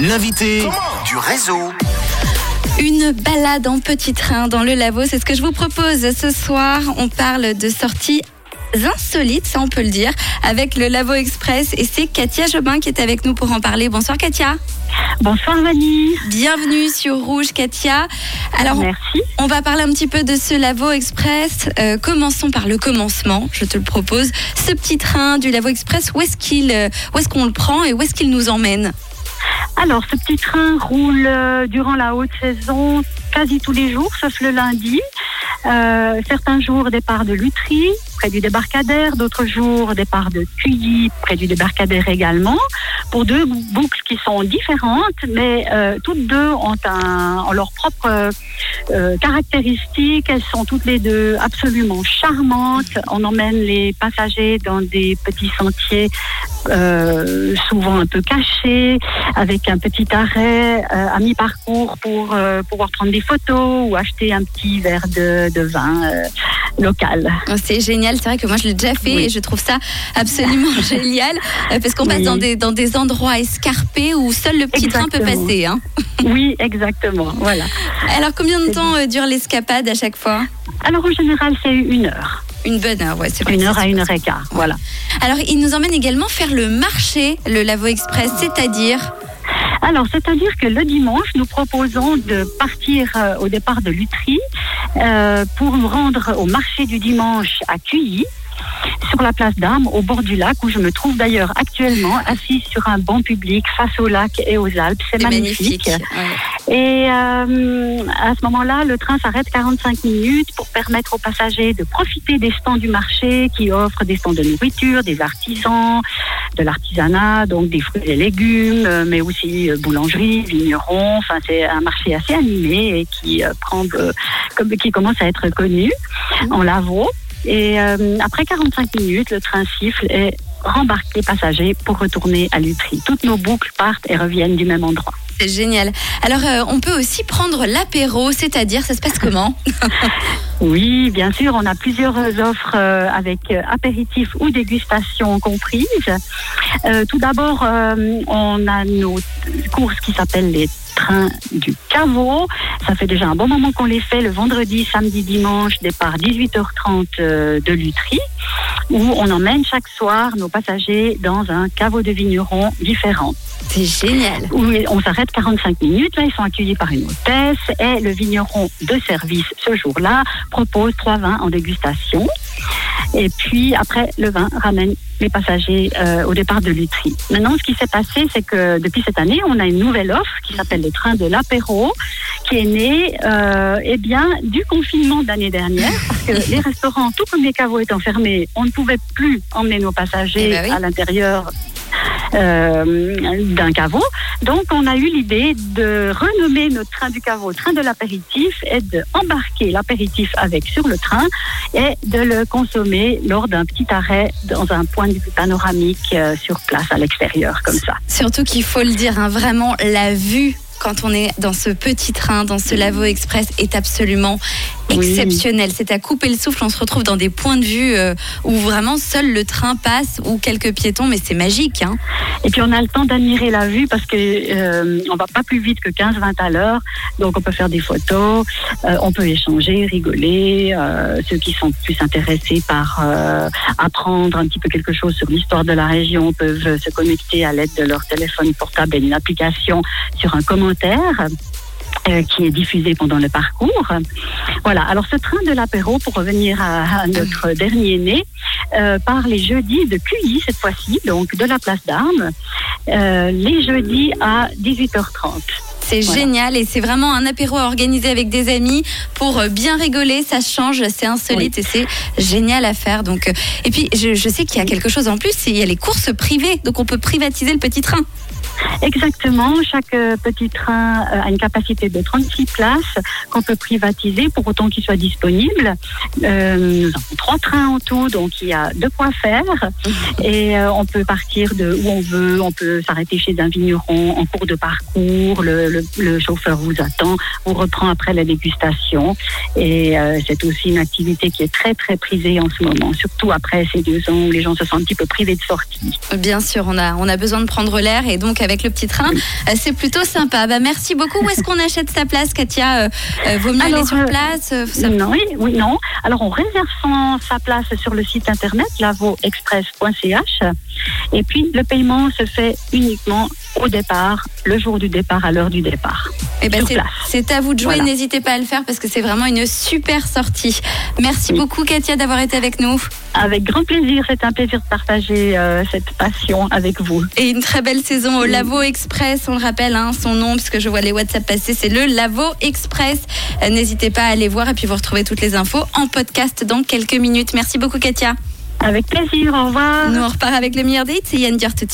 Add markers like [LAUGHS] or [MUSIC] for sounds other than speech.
L'invité du réseau. Une balade en petit train dans le Lavaux, c'est ce que je vous propose ce soir. On parle de sorties insolites, ça on peut le dire, avec le Lavaux Express. Et c'est Katia Jobin qui est avec nous pour en parler. Bonsoir Katia. Bonsoir Vanny. Bienvenue sur Rouge Katia. Alors, Merci. on va parler un petit peu de ce Lavaux Express. Euh, commençons par le commencement, je te le propose. Ce petit train du Lavaux Express, où est-ce qu'il, euh, où est-ce qu'on le prend et où est-ce qu'il nous emmène? Alors, ce petit train roule euh, durant la haute saison quasi tous les jours, sauf le lundi. Euh, certains jours, départ de Lutry, près du débarcadère. D'autres jours, départ de Cuilly, près du débarcadère également. Pour deux boucles qui sont différentes, mais euh, toutes deux ont, un, ont leurs propres euh, caractéristiques. Elles sont toutes les deux absolument charmantes. On emmène les passagers dans des petits sentiers euh, souvent un peu cachés, avec un petit arrêt euh, à mi-parcours pour euh, pouvoir prendre des photos ou acheter un petit verre de vin local. Oh, C'est génial, c'est vrai que moi je l'ai déjà fait Oui. et je trouve ça absolument [LAUGHS] génial euh, parce qu'on passe dans des, dans des endroits escarpés où seul le petit train peut passer. hein. [LAUGHS] Oui, exactement. Voilà. Alors combien de temps euh, dure l'escapade à chaque fois? Alors en général, c'est une heure. Une bonne heure, ouais, c'est Une heure à une heure et quart. Voilà. Alors il nous emmène également faire le marché, le Lavo Express, c'est-à-dire? Alors, c'est-à-dire que le dimanche, nous proposons de partir euh, au départ de Lutry euh, pour nous rendre au marché du dimanche à Cuilly, sur la place d'Armes, au bord du lac, où je me trouve d'ailleurs actuellement assise sur un banc public face au lac et aux Alpes. C'est c'est magnifique. magnifique. Ouais. Et euh, à ce moment-là, le train s'arrête 45 minutes pour permettre aux passagers de profiter des stands du marché qui offrent des stands de nourriture, des artisans, de l'artisanat, donc des fruits et légumes, euh, mais aussi euh, boulangerie, vignerons. Enfin, c'est un marché assez animé et qui euh, prend, comme, qui commence à être connu en Lavaux. Et après 45 minutes, le train siffle et rembarque les passagers pour retourner à Lutry. Toutes nos boucles partent et reviennent du même endroit. C'est génial. Alors euh, on peut aussi prendre l'apéro, c'est-à-dire ça se passe comment? Oui, bien sûr, on a plusieurs offres euh, avec euh, apéritifs ou dégustation comprises. Euh, tout d'abord, euh, on a nos courses qui s'appellent les trains du caveau. Ça fait déjà un bon moment qu'on les fait le vendredi, samedi, dimanche, départ 18h30 euh, de Lutry, où on emmène chaque soir nos passagers dans un caveau de vignerons différent C'est génial. où on s'arrête 45 minutes. Là, ils sont accueillis par une hôtesse et le vigneron de service ce jour-là propose trois vins en dégustation. Et puis après, le vin ramène les passagers euh, au départ de Lutry. Maintenant, ce qui s'est passé, c'est que depuis cette année, on a une nouvelle offre qui s'appelle le train de l'apéro, qui est née euh, eh bien, du confinement de l'année dernière, parce que les restaurants, tout comme les caveaux étant fermés, on ne pouvait plus emmener nos passagers Eh ben oui. à l'intérieur d'un caveau. Donc, on a eu l'idée de renommer notre train du caveau train de l'apéritif et d'embarquer l'apéritif avec sur le train et de le consommer lors d'un petit arrêt dans un point de vue panoramique euh, sur place à l'extérieur, comme ça. Surtout qu'il faut le dire, hein, vraiment la vue quand on est dans ce petit train, dans ce Lavo Express, est absolument Oui. exceptionnelle. C'est à couper le souffle. On se retrouve dans des points de vue euh, où vraiment seul le train passe ou quelques piétons, mais c'est magique. Hein. Et puis on a le temps d'admirer la vue parce que euh, on va pas plus vite que 15-20 à l'heure, donc on peut faire des photos, euh, on peut échanger, rigoler. ceux qui sont plus intéressés par apprendre un petit peu quelque chose sur l'histoire de la région peuvent se connecter à l'aide de leur téléphone portable et d'une application sur un commentaire. Euh, qui est diffusé pendant le parcours. Voilà, alors ce train de l'apéro, pour revenir à, à notre dernier né, euh, part les jeudis de QI cette fois-ci, donc de la place d'Armes, euh, les jeudis à 18h30. C'est Voilà. génial et c'est vraiment un apéro à organiser avec des amis pour euh, bien rigoler. Ça change, c'est insolite et c'est génial à faire. Donc, et puis je, je sais qu'il y a quelque chose en plus, il y a les courses privées, donc on peut privatiser le petit train. Exactement, chaque euh, petit train euh, a une capacité de 36 places qu'on peut privatiser pour autant qu'il soit disponible. Euh, nous avons trois trains en tout, donc il y a de quoi faire. Et euh, on peut partir de où on veut, on peut s'arrêter chez un vigneron en cours de parcours, le, chauffeur vous attend, on reprend après la dégustation. Et euh, c'est aussi une activité qui est très très prisée en ce moment, surtout après ces deux ans où les gens se sentent un petit peu privés de sortie. Bien sûr, on a, on a besoin de prendre l'air et donc avec le petit train. Euh, c'est plutôt sympa. Bah, merci beaucoup. Où est-ce qu'on achète sa place, Katia Euh, euh, Vaut mieux aller Alors, sur euh, place ça- Non, oui, oui, non. Alors, on réserve son, sa place sur le site internet lavoexpress.ch et puis le paiement se fait uniquement au départ, le jour du départ, à l'heure du départ. Eh ben, c'est- à vous de jouer. Voilà. N'hésitez pas à le faire parce que c'est vraiment une super sortie. Merci Oui. beaucoup, Katia, d'avoir été avec nous. Avec grand plaisir, c'est un plaisir de partager euh, cette passion avec vous. Et une très belle saison au Lavo Express, on le rappelle, hein, son nom, puisque je vois les WhatsApp passer, c'est le Lavo Express. Euh, N'hésitez pas à aller voir et puis vous retrouvez toutes les infos en podcast dans quelques minutes. Merci beaucoup, Katia. Avec plaisir, au revoir. Nous, on repart avec le meilleur date. C'est Yann Dior.